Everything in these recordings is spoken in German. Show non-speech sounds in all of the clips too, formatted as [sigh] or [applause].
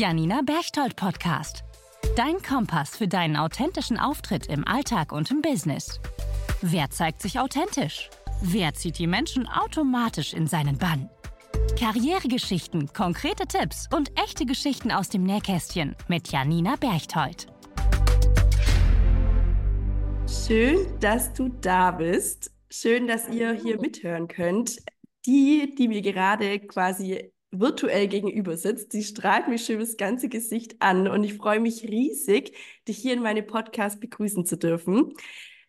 Janina Berchtold Podcast. Dein Kompass für deinen authentischen Auftritt im Alltag und im Business. Wer zeigt sich authentisch? Wer zieht die Menschen automatisch in seinen Bann? Karrieregeschichten, konkrete Tipps und echte Geschichten aus dem Nähkästchen mit Janina Berchtold. Schön, dass du da bist. Schön, dass ihr hier mithören könnt. Die, die mir gerade quasi virtuell gegenüber sitzt, die strahlt mich schon das ganze Gesicht an und ich freue mich riesig, dich hier in meinem Podcast begrüßen zu dürfen.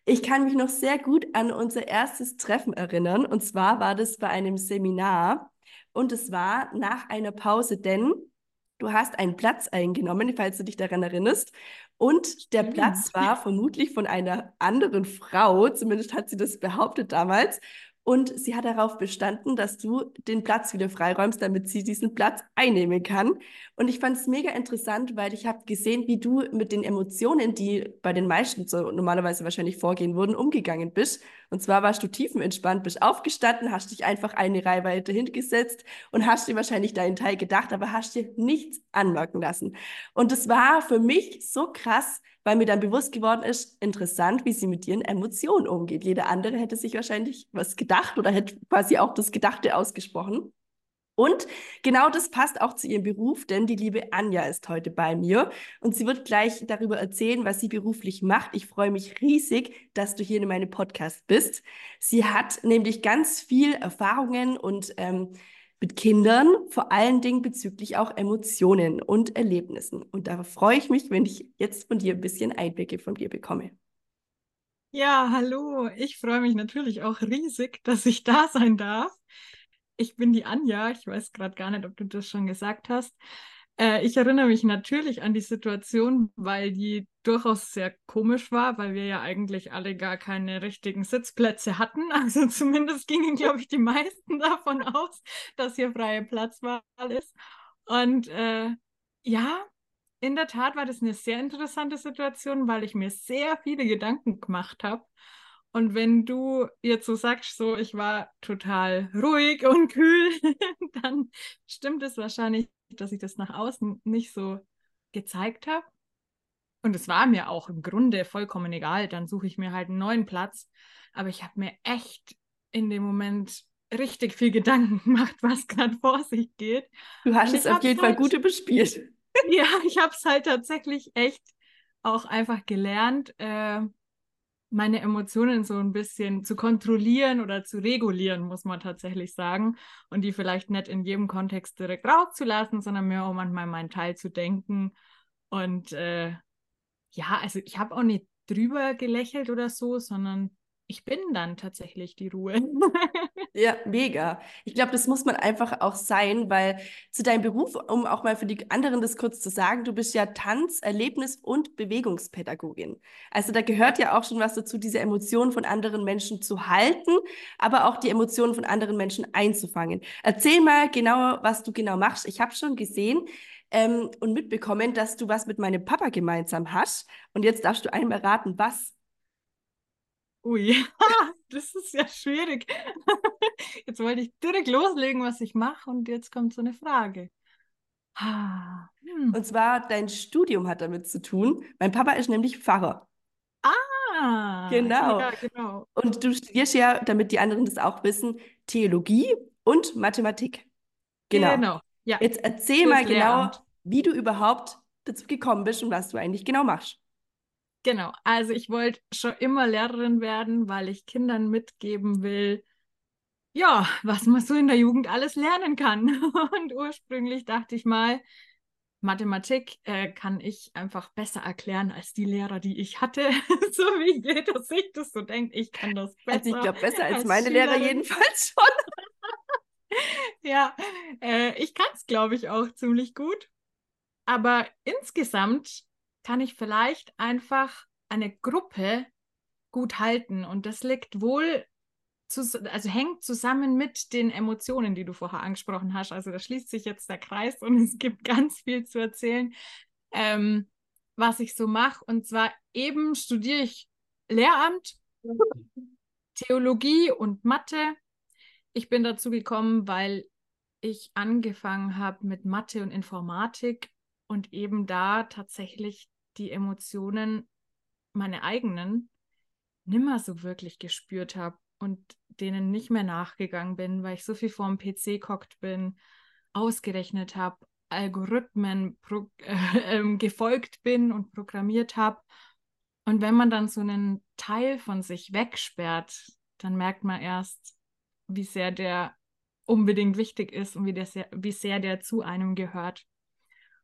Ich kann mich noch sehr gut an unser erstes Treffen erinnern und zwar war das bei einem Seminar und es war nach einer Pause, denn du hast einen Platz eingenommen, falls du dich daran erinnerst. Und der Platz war vermutlich von einer anderen Frau, zumindest hat sie das behauptet damals. Und sie hat darauf bestanden, dass du den Platz wieder freiräumst, damit sie diesen Platz einnehmen kann. Und ich fand es mega interessant, weil ich habe gesehen, wie du mit den Emotionen, die bei den meisten so normalerweise wahrscheinlich vorgehen würden, umgegangen bist. Und zwar warst du tiefenentspannt, bist aufgestanden, hast dich einfach eine Reihe weiter hingesetzt und hast dir wahrscheinlich deinen Teil gedacht, aber hast dir nichts anmerken lassen. Und das war für mich so krass, weil mir dann bewusst geworden ist, interessant, wie sie mit ihren Emotionen umgeht. Jeder andere hätte sich wahrscheinlich was gedacht oder hätte quasi auch das Gedachte ausgesprochen. Und genau das passt auch zu ihrem Beruf, denn die liebe Anja ist heute bei mir und sie wird gleich darüber erzählen, was sie beruflich macht. Ich freue mich riesig, dass du hier in meinem Podcast bist. Sie hat nämlich ganz viel Erfahrungen und ähm, mit Kindern, vor allen Dingen bezüglich auch Emotionen und Erlebnissen. Und darauf freue ich mich, wenn ich jetzt von dir ein bisschen Einblicke von dir bekomme. Ja, hallo. Ich freue mich natürlich auch riesig, dass ich da sein darf. Ich bin die Anja. Ich weiß gerade gar nicht, ob du das schon gesagt hast. Äh, ich erinnere mich natürlich an die Situation, weil die durchaus sehr komisch war, weil wir ja eigentlich alle gar keine richtigen Sitzplätze hatten. [laughs] Also zumindest gingen, glaube ich, die meisten davon aus, dass hier freie Platzwahl ist. Und äh, ja, in der Tat war das eine sehr interessante Situation, weil ich mir sehr viele Gedanken gemacht habe. Und wenn du jetzt so sagst, so ich war total ruhig [laughs] und kühl, dann stimmt es wahrscheinlich dass ich das nach außen nicht so gezeigt habe. Und es war mir auch im Grunde vollkommen egal. Dann suche ich mir halt einen neuen Platz. Aber ich habe mir echt in dem Moment richtig viel Gedanken [laughs] gemacht, was gerade vor sich geht. Du hast es auf jeden halt, Fall gut überspielt. [laughs] Ja, ich habe es halt tatsächlich echt auch einfach gelernt, äh, meine Emotionen so ein bisschen zu kontrollieren oder zu regulieren, muss man tatsächlich sagen. Und die vielleicht nicht in jedem Kontext direkt rauszulassen, sondern mir auch manchmal meinen Teil zu denken. Und äh, ja, also ich habe auch nicht drüber gelächelt oder so, sondern ich bin dann tatsächlich die Ruhe. [laughs] ja, mega. Ich glaube, das muss man einfach auch sein, weil zu deinem Beruf, um auch mal für die anderen das kurz zu sagen, du bist ja Tanz-, Erlebnis- und Bewegungspädagogin. Also da gehört ja auch schon was dazu, diese Emotionen von anderen Menschen zu halten, aber auch die Emotionen von anderen Menschen einzufangen. Erzähl mal genauer, was du genau machst. Ich habe schon gesehen, ähm, und mitbekommen, dass du was mit meinem Papa gemeinsam hast. Und jetzt darfst du einmal raten, was. Ui, [laughs] das ist ja schwierig. [laughs] Jetzt wollte ich direkt loslegen, was ich mache, und jetzt kommt so eine Frage. Hm. Und zwar, dein Studium hat damit zu tun. Mein Papa ist nämlich Pfarrer. Ah, genau. Ja, genau. Und du studierst ja, damit die anderen das auch wissen, Theologie und Mathematik. Genau. genau. Ja. Jetzt erzähl mal genau, wie du überhaupt dazu gekommen bist und was du eigentlich genau machst. Genau, also ich wollte schon immer Lehrerin werden, weil ich Kindern mitgeben will, ja, was man so in der Jugend alles lernen kann. [laughs] Und ursprünglich dachte ich mal, Mathematik äh, kann ich einfach besser erklären als die Lehrer, die ich hatte. [laughs] so wie jeder sich das so denkt, ich kann das besser. Also ich glaube, besser als, als meine Schülerin. Lehrer jedenfalls schon. [laughs] ja, äh, ich kann es, glaube ich, auch ziemlich gut. Aber insgesamt kann ich vielleicht einfach eine Gruppe gut halten. Und das liegt wohl, also hängt zusammen mit den Emotionen, die du vorher angesprochen hast. Also da schließt sich jetzt der Kreis und [laughs] es gibt ganz viel zu erzählen, ähm, was ich so mache. Und zwar eben studiere ich Lehramt, Theologie und Mathe. Ich bin dazu gekommen, weil ich angefangen habe mit Mathe und Informatik und eben da tatsächlich die Emotionen, meine eigenen, nimmer so wirklich gespürt habe und denen nicht mehr nachgegangen bin, weil ich so viel vorm PC gehockt bin, ausgerechnet habe, Algorithmen äh, [laughs] äh, gefolgt bin und programmiert habe. Und wenn man dann so einen Teil von sich wegsperrt, dann merkt man erst, wie sehr der unbedingt wichtig ist und wie, der wie sehr der zu einem gehört.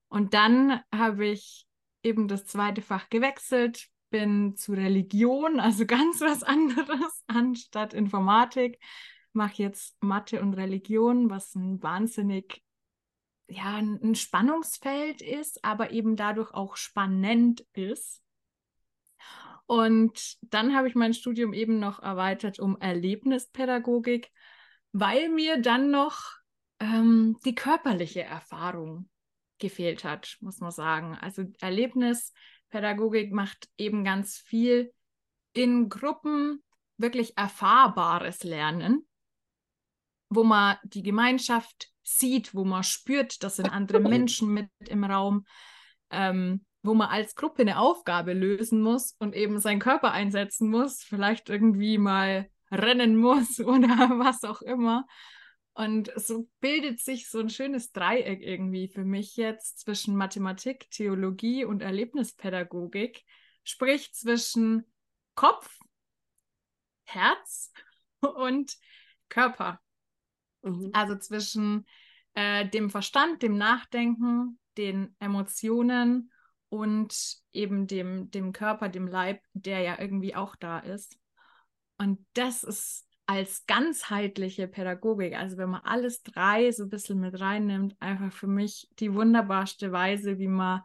Und dann habe ich eben das zweite Fach gewechselt, bin zu Religion, also [laughs] ganz was anderes anstatt Informatik. Mache jetzt Mathe und Religion, was ein wahnsinnig, ja, ein Spannungsfeld ist, aber eben dadurch auch spannend ist. Und dann habe ich mein Studium eben noch erweitert um Erlebnispädagogik, weil mir dann noch ähm, die körperliche Erfahrung gefehlt hat, muss man sagen. Also Erlebnispädagogik macht eben ganz viel in Gruppen wirklich erfahrbares Lernen, wo man die Gemeinschaft sieht, wo man spürt, das sind andere Menschen mit im Raum, ähm, wo man als Gruppe eine Aufgabe lösen muss und eben seinen Körper einsetzen muss, vielleicht irgendwie mal rennen muss [laughs] oder was auch immer. Und so bildet sich so ein schönes Dreieck irgendwie für mich jetzt zwischen Mathematik, Theologie und Erlebnispädagogik, sprich zwischen Kopf, Herz und Körper. Mhm. Also zwischen äh, dem Verstand, dem Nachdenken, den Emotionen und eben dem, dem Körper, dem Leib, der ja irgendwie auch da ist. Und das ist als ganzheitliche Pädagogik, also wenn man alles drei so ein bisschen mit reinnimmt, einfach für mich die wunderbarste Weise, wie man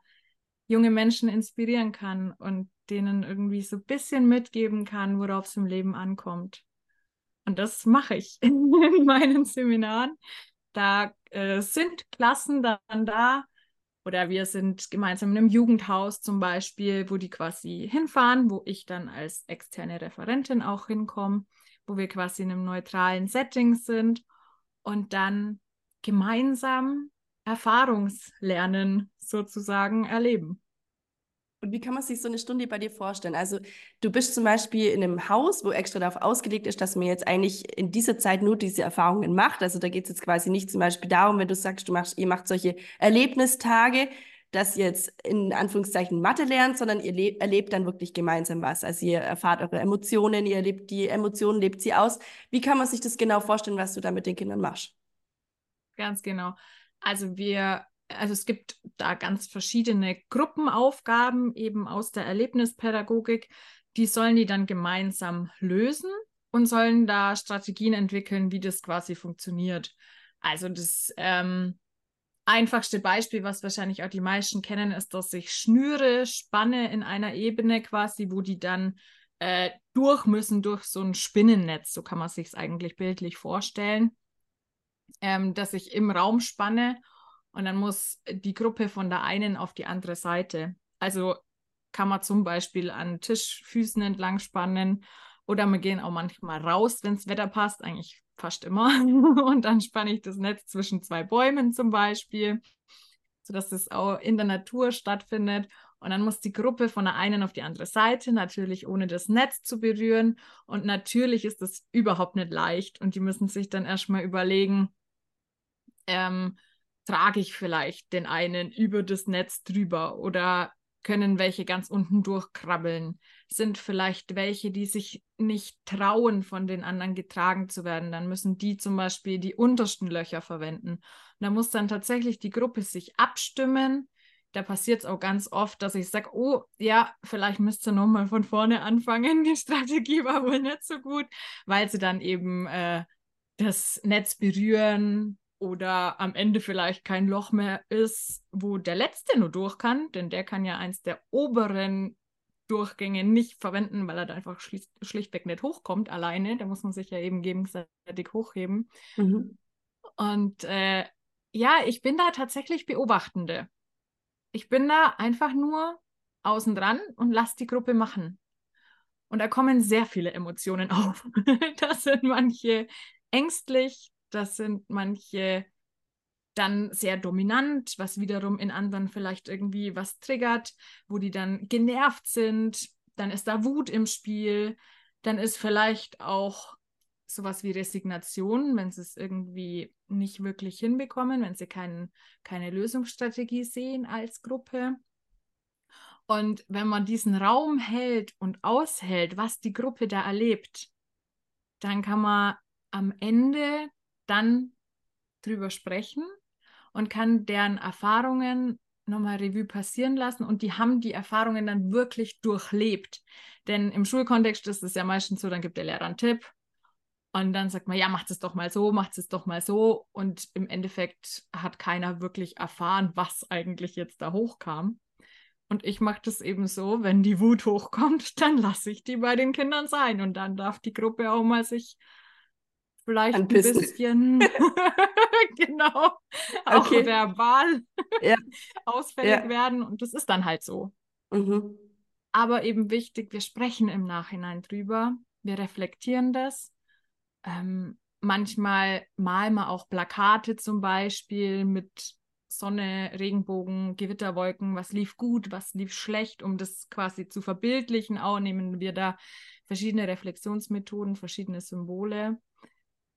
junge Menschen inspirieren kann und denen irgendwie so ein bisschen mitgeben kann, worauf es im Leben ankommt. Und das mache ich [laughs] in meinen Seminaren. Da äh, sind Klassen dann da oder wir sind gemeinsam in einem Jugendhaus zum Beispiel, wo die quasi hinfahren, wo ich dann als externe Referentin auch hinkomme wo wir quasi in einem neutralen Setting sind und dann gemeinsam Erfahrungslernen sozusagen erleben. Und wie kann man sich so eine Stunde bei dir vorstellen? Also du bist zum Beispiel in einem Haus, wo extra darauf ausgelegt ist, dass man jetzt eigentlich in dieser Zeit nur diese Erfahrungen macht. Also da geht es jetzt quasi nicht zum Beispiel darum, wenn du sagst, du machst, ihr macht solche Erlebnistage, ihr jetzt in Anführungszeichen Mathe lernt, sondern ihr erlebt dann wirklich gemeinsam was. Also ihr erfahrt eure Emotionen, ihr erlebt die Emotionen, lebt sie aus. Wie kann man sich das genau vorstellen, was du da mit den Kindern machst? Ganz genau. Also wir, also es gibt da ganz verschiedene Gruppenaufgaben eben aus der Erlebnispädagogik. Die sollen die dann gemeinsam lösen und sollen da Strategien entwickeln, wie das quasi funktioniert. Also das ähm, einfachste Beispiel, was wahrscheinlich auch die meisten kennen, ist, dass ich Schnüre spanne in einer Ebene quasi, wo die dann äh, durch müssen durch so ein Spinnennetz. So kann man sich es eigentlich bildlich vorstellen, ähm, dass ich im Raum spanne und dann muss die Gruppe von der einen auf die andere Seite. Also kann man zum Beispiel an Tischfüßen entlang spannen oder wir gehen auch manchmal raus, wenn das Wetter passt. Eigentlich fast immer. [laughs] Und dann spanne ich das Netz zwischen zwei Bäumen zum Beispiel, sodass es auch in der Natur stattfindet. Und dann muss die Gruppe von der einen auf die andere Seite, natürlich ohne das Netz zu berühren. Und natürlich ist das überhaupt nicht leicht. Und die müssen sich dann erstmal überlegen, ähm, trage ich vielleicht den einen über das Netz drüber oder können welche ganz unten durchkrabbeln, sind vielleicht welche, die sich nicht trauen, von den anderen getragen zu werden. Dann müssen die zum Beispiel die untersten Löcher verwenden. Da muss dann tatsächlich die Gruppe sich abstimmen. Da passiert es auch ganz oft, dass ich sage, oh ja, vielleicht müsst ihr nochmal von vorne anfangen. Die Strategie war wohl nicht so gut, weil sie dann eben äh, das Netz berühren, oder am Ende vielleicht kein Loch mehr ist, wo der letzte nur durch kann, denn der kann ja eins der oberen Durchgänge nicht verwenden, weil er da einfach schlicht, schlichtweg nicht hochkommt alleine. Da muss man sich ja eben gegenseitig hochheben. Mhm. Und äh, ja, ich bin da tatsächlich Beobachtende. Ich bin da einfach nur außen dran und lasse die Gruppe machen. Und da kommen sehr viele Emotionen [laughs] auf. da sind manche ängstlich, das sind manche dann sehr dominant, was wiederum in anderen vielleicht irgendwie was triggert, wo die dann genervt sind. Dann ist da Wut im Spiel. Dann ist vielleicht auch sowas wie Resignation, wenn sie es irgendwie nicht wirklich hinbekommen, wenn sie kein, keine Lösungsstrategie sehen als Gruppe. Und wenn man diesen Raum hält und aushält, was die Gruppe da erlebt, dann kann man am Ende dann drüber sprechen und kann deren Erfahrungen nochmal Revue passieren lassen und die haben die Erfahrungen dann wirklich durchlebt. Denn im Schulkontext ist es ja meistens so, dann gibt der Lehrer einen Tipp und dann sagt man, ja, macht es doch mal so, macht es doch mal so. Und im Endeffekt hat keiner wirklich erfahren, was eigentlich jetzt da hochkam. Und ich mache das eben so, wenn die Wut hochkommt, [laughs] dann lasse ich die bei den Kindern sein. Und dann darf die Gruppe auch mal sich vielleicht ein, ein bisschen, [laughs] [laughs] genau, auch okay. verbal ja. [laughs] ausfällig ja. werden. Und das ist dann halt so. Mhm. Aber eben wichtig, wir sprechen im Nachhinein drüber, wir reflektieren das ähm, manchmal malen wir auch Plakate zum Beispiel mit Sonne, Regenbogen, Gewitterwolken, was lief gut, was lief schlecht, um das quasi zu verbildlichen. Auch nehmen wir da verschiedene Reflexionsmethoden, verschiedene Symbole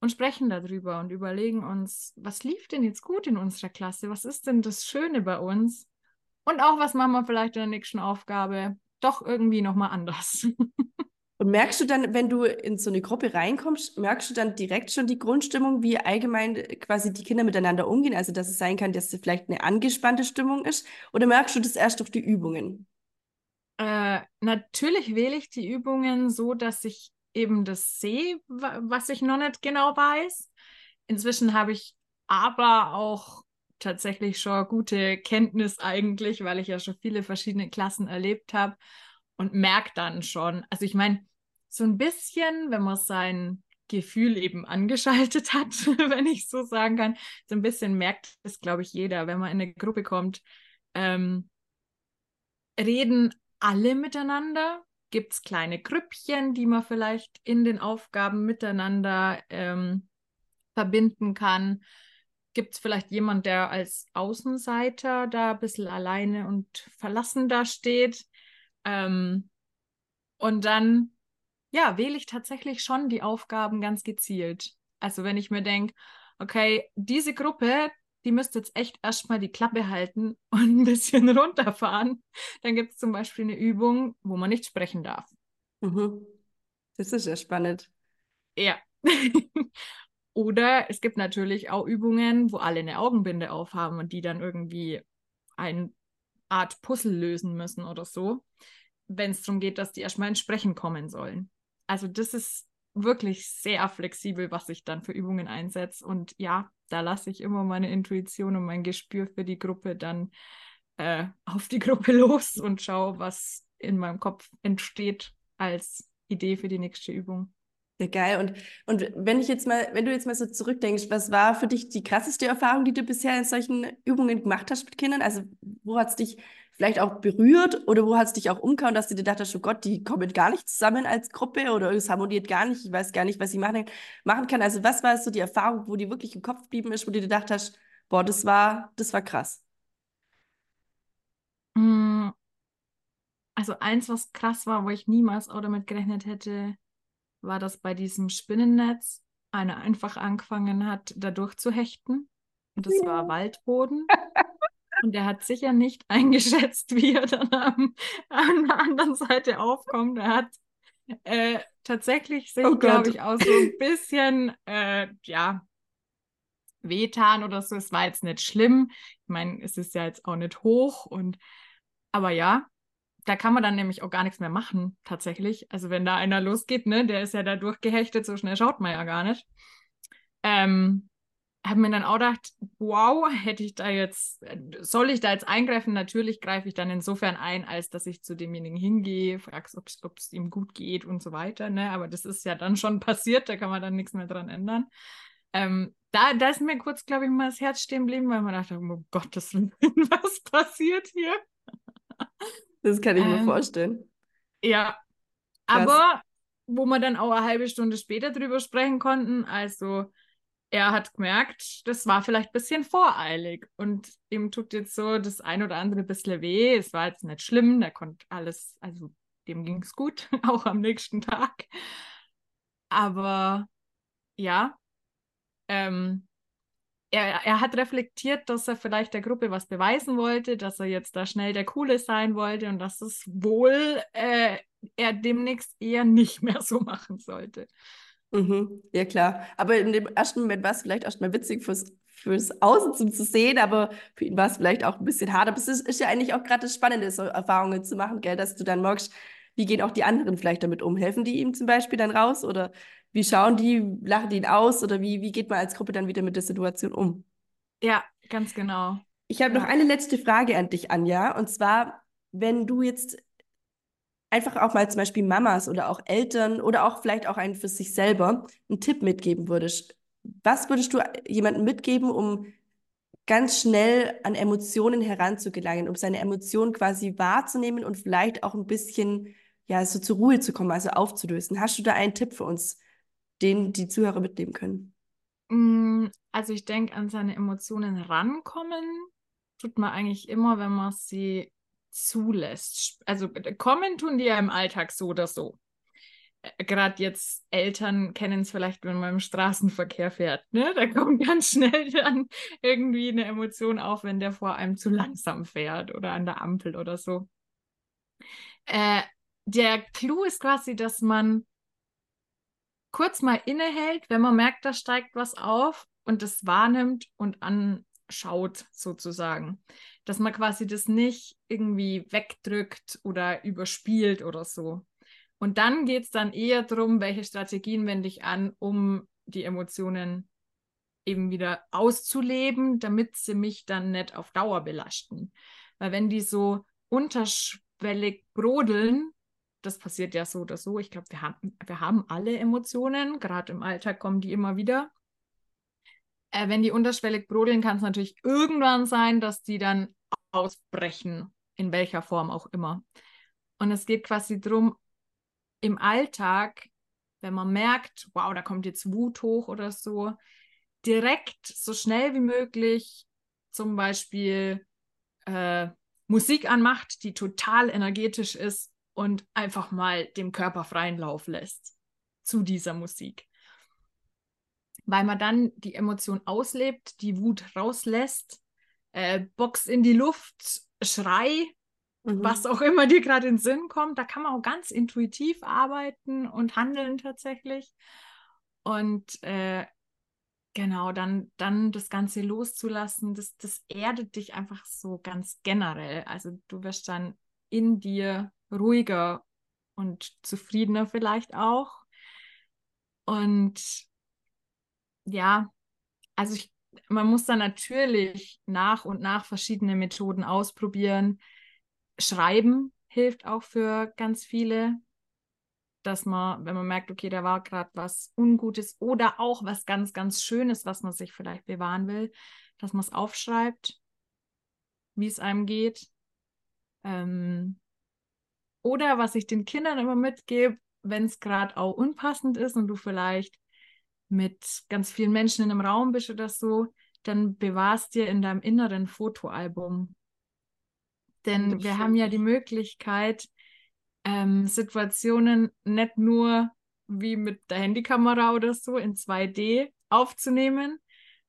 und sprechen darüber und überlegen uns, was lief denn jetzt gut in unserer Klasse? Was ist denn das Schöne bei uns? Und auch, was machen wir vielleicht in der nächsten Aufgabe doch irgendwie nochmal anders. [laughs] Und merkst du dann, wenn du in so eine Gruppe reinkommst, merkst du dann direkt schon die Grundstimmung, wie allgemein quasi die Kinder miteinander umgehen? Also, dass es sein kann, dass es vielleicht eine angespannte Stimmung ist? Oder merkst du das erst durch die Übungen? Äh, natürlich wähle ich die Übungen so, dass ich eben das sehe, was ich noch nicht genau weiß. Inzwischen habe ich aber auch tatsächlich schon gute Kenntnis eigentlich, weil ich ja schon viele verschiedene Klassen erlebt habe und merkt dann schon, also ich meine, so ein bisschen, wenn man sein Gefühl eben angeschaltet hat, [laughs] wenn ich so sagen kann, so ein bisschen merkt es, glaube ich, jeder, wenn man in eine Gruppe kommt, ähm, reden alle miteinander, gibt es kleine Grüppchen, die man vielleicht in den Aufgaben miteinander ähm, verbinden kann. Gibt es vielleicht jemand, der als Außenseiter da ein bisschen alleine und verlassen da steht? Ähm, und dann, ja, wähle ich tatsächlich schon die Aufgaben ganz gezielt. Also wenn ich mir denke, okay, diese Gruppe, die müsste jetzt echt erstmal die Klappe halten [laughs] und ein bisschen runterfahren, dann gibt es zum Beispiel eine Übung, wo man nicht sprechen darf. Mhm. Das ist ja spannend. Ja. [laughs] Oder es gibt natürlich auch Übungen, wo alle eine Augenbinde aufhaben und die dann irgendwie eine Art Puzzle lösen müssen oder so wenn es darum geht, dass die erstmal ins Sprechen kommen sollen. Also das ist wirklich sehr flexibel, was ich dann für Übungen einsetze. Und ja, da lasse ich immer meine Intuition und mein Gespür für die Gruppe dann äh, [laughs] auf die Gruppe los und schaue, was in meinem Kopf entsteht als Idee für die nächste Übung. Sehr geil. Und, und wenn ich jetzt mal, wenn du jetzt mal so zurückdenkst, was war für dich die krasseste Erfahrung, die du bisher in solchen Übungen gemacht hast mit Kindern? Also, wo hat es dich vielleicht auch berührt oder wo hat es dich auch umgehauen, dass du dir dachtest, oh Gott, die kommen gar nicht zusammen als Gruppe oder es harmoniert gar nicht, ich weiß gar nicht, was ich machen, machen kann. Also was war so die Erfahrung, wo die wirklich im Kopf geblieben ist, wo du dir gedacht hast, boah, das war, das war krass? Mm. Also eins, was krass war, wo ich niemals auch damit gerechnet hätte, war, dass bei diesem Spinnennetz einer einfach angefangen hat, da durchzuhechten. Und das ja. war Waldboden. Und er hat sicher nicht [laughs] eingeschätzt, wie er dann am, an der anderen Seite aufkommt. Er hat äh, tatsächlich sich, oh glaube ich, auch so ein bisschen, äh, ja, wehtan oder so. Es war jetzt nicht schlimm. Ich meine, es ist ja jetzt auch nicht hoch und aber ja, da kann man dann nämlich auch gar nichts mehr machen, tatsächlich. Also wenn da einer losgeht, ne, der ist ja da durchgehechtet, so schnell schaut man ja gar nicht. Ähm, habe mir dann auch gedacht, wow, hätte ich da jetzt, soll ich da jetzt eingreifen? Natürlich greife ich dann insofern ein, als dass ich zu demjenigen hingehe, frage, ob es ihm gut geht und so weiter. Ne? Aber das ist ja dann schon [laughs] passiert, da kann man dann nichts mehr dran ändern. Ähm, da, da ist mir kurz, glaube ich, mal das Herz stehen geblieben, weil man dachte, oh Willen, [laughs] was passiert hier? Das kann ich ähm, mir vorstellen. Ja, Krass. aber wo wir dann auch eine halbe Stunde später drüber sprechen konnten, also er hat gemerkt, das war vielleicht ein bisschen voreilig und ihm tut jetzt so das ein oder andere ein bisschen weh. Es war jetzt nicht schlimm, der konnte alles, also dem ging es gut, [laughs] auch am nächsten Tag. Aber ja, ähm, er, er hat reflektiert, dass er vielleicht der Gruppe was beweisen wollte, dass er jetzt da schnell der Coole sein wollte und dass es wohl äh, er demnächst eher nicht [laughs] mehr so machen sollte. Mhm, ja, klar. Aber in dem ersten Moment war es vielleicht erstmal witzig fürs, fürs Außen zum zu sehen, aber für ihn war es vielleicht auch ein bisschen hart. Aber es ist, ist ja eigentlich auch gerade das Spannende, so Erfahrungen zu machen, gell? dass du dann merkst, wie gehen auch die anderen vielleicht damit um? Helfen die ihm zum Beispiel dann raus oder wie schauen die, lachen die ihn aus oder wie, wie geht man als Gruppe dann wieder mit der Situation um? Ja, ganz genau. Ich habe ja. noch eine letzte Frage an dich, Anja. Und zwar, wenn du jetzt einfach auch mal zum Beispiel Mamas oder auch Eltern oder auch vielleicht auch einen für sich selber einen Tipp mitgeben würdest. Was würdest du jemandem mitgeben, um ganz schnell an Emotionen heranzugelangen, um seine Emotionen quasi wahrzunehmen und vielleicht auch ein bisschen ja so zur Ruhe zu kommen, also aufzulösen? Hast du da einen Tipp für uns, den die Zuhörer mitnehmen können? Mm, also ich denke, an seine Emotionen rankommen tut man eigentlich immer, wenn man sie zulässt. Also kommen tun die ja im Alltag so oder so. Äh, Gerade jetzt Eltern kennen es vielleicht, wenn man im Straßenverkehr fährt. Ne? Da kommt ganz schnell [laughs] dann irgendwie eine Emotion auf, wenn der vor einem zu langsam fährt oder an der Ampel oder so. Äh, der Clou ist quasi, dass man kurz mal innehält, wenn man merkt, da steigt was auf und das wahrnimmt und anschaut sozusagen dass man quasi das nicht irgendwie wegdrückt oder überspielt oder so. Und dann geht es dann eher darum, welche Strategien wende ich an, um die Emotionen eben wieder auszuleben, damit sie mich dann nicht auf Dauer belasten. Weil wenn die so unterschwellig brodeln, das passiert ja so oder so, ich glaube, wir haben, wir haben alle Emotionen, gerade im Alltag kommen die immer wieder. Äh, wenn die unterschwellig brodeln, kann es natürlich irgendwann sein, dass die dann ausbrechen, in welcher Form auch immer. Und es geht quasi darum, im Alltag, wenn man merkt, wow, da kommt jetzt Wut hoch oder so, direkt so schnell wie möglich zum Beispiel äh, Musik anmacht, die total energetisch ist und einfach mal dem Körper freien Lauf lässt zu dieser Musik. Weil man dann die Emotion auslebt, die Wut rauslässt äh, Box in die Luft, Schrei, mhm. was auch immer dir gerade in den Sinn kommt. Da kann man auch ganz intuitiv arbeiten und handeln tatsächlich. Und äh, genau, dann, dann das Ganze loszulassen, das, das erdet dich einfach so ganz generell. Also du wirst dann in dir ruhiger und zufriedener vielleicht auch. Und ja, also ich man muss dann natürlich nach und nach verschiedene Methoden ausprobieren. Schreiben hilft auch für ganz viele, dass man, wenn man merkt, okay, da war gerade was Ungutes oder auch was ganz, ganz Schönes, was man sich vielleicht bewahren will, dass man es aufschreibt, wie es einem geht. Ähm, oder was ich den Kindern immer mitgebe, wenn es gerade auch unpassend ist und du vielleicht mit ganz vielen Menschen in einem Raum bist oder so, dann bewahrst dir in deinem inneren Fotoalbum. Denn wir haben ja die Möglichkeit, ähm, Situationen nicht nur wie mit der Handykamera oder so in 2D aufzunehmen,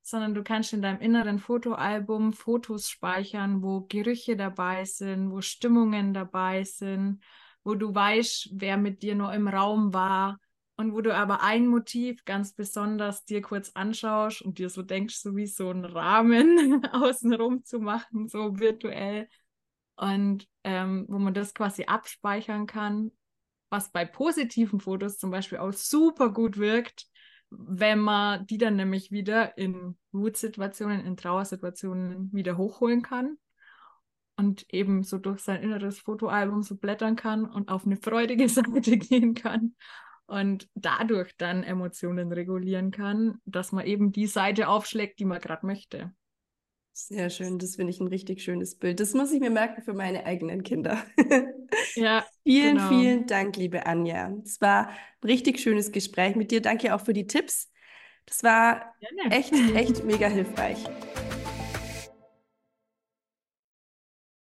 sondern du kannst in deinem inneren Fotoalbum Fotos speichern, wo Gerüche dabei sind, wo Stimmungen dabei sind, wo du weißt, wer mit dir nur im Raum war, und wo du aber ein Motiv ganz besonders dir kurz anschaust und dir so denkst, so wie so ein Rahmen [laughs] außenrum zu machen, so virtuell. Und ähm, wo man das quasi abspeichern kann, was bei positiven Fotos zum Beispiel auch super gut wirkt, wenn man die dann nämlich wieder in Wutsituationen, in Trauersituationen wieder hochholen kann und eben so durch sein inneres Fotoalbum so blättern kann und auf eine freudige [laughs] Seite gehen kann und dadurch dann Emotionen regulieren kann, dass man eben die Seite aufschlägt, die man gerade möchte. Sehr schön, das finde ich ein richtig schönes Bild. Das muss ich mir merken für meine eigenen Kinder. [laughs] ja. vielen, genau. vielen Dank, liebe Anja. Es war ein richtig schönes Gespräch mit dir. Danke auch für die Tipps. Das war echt, echt mega hilfreich.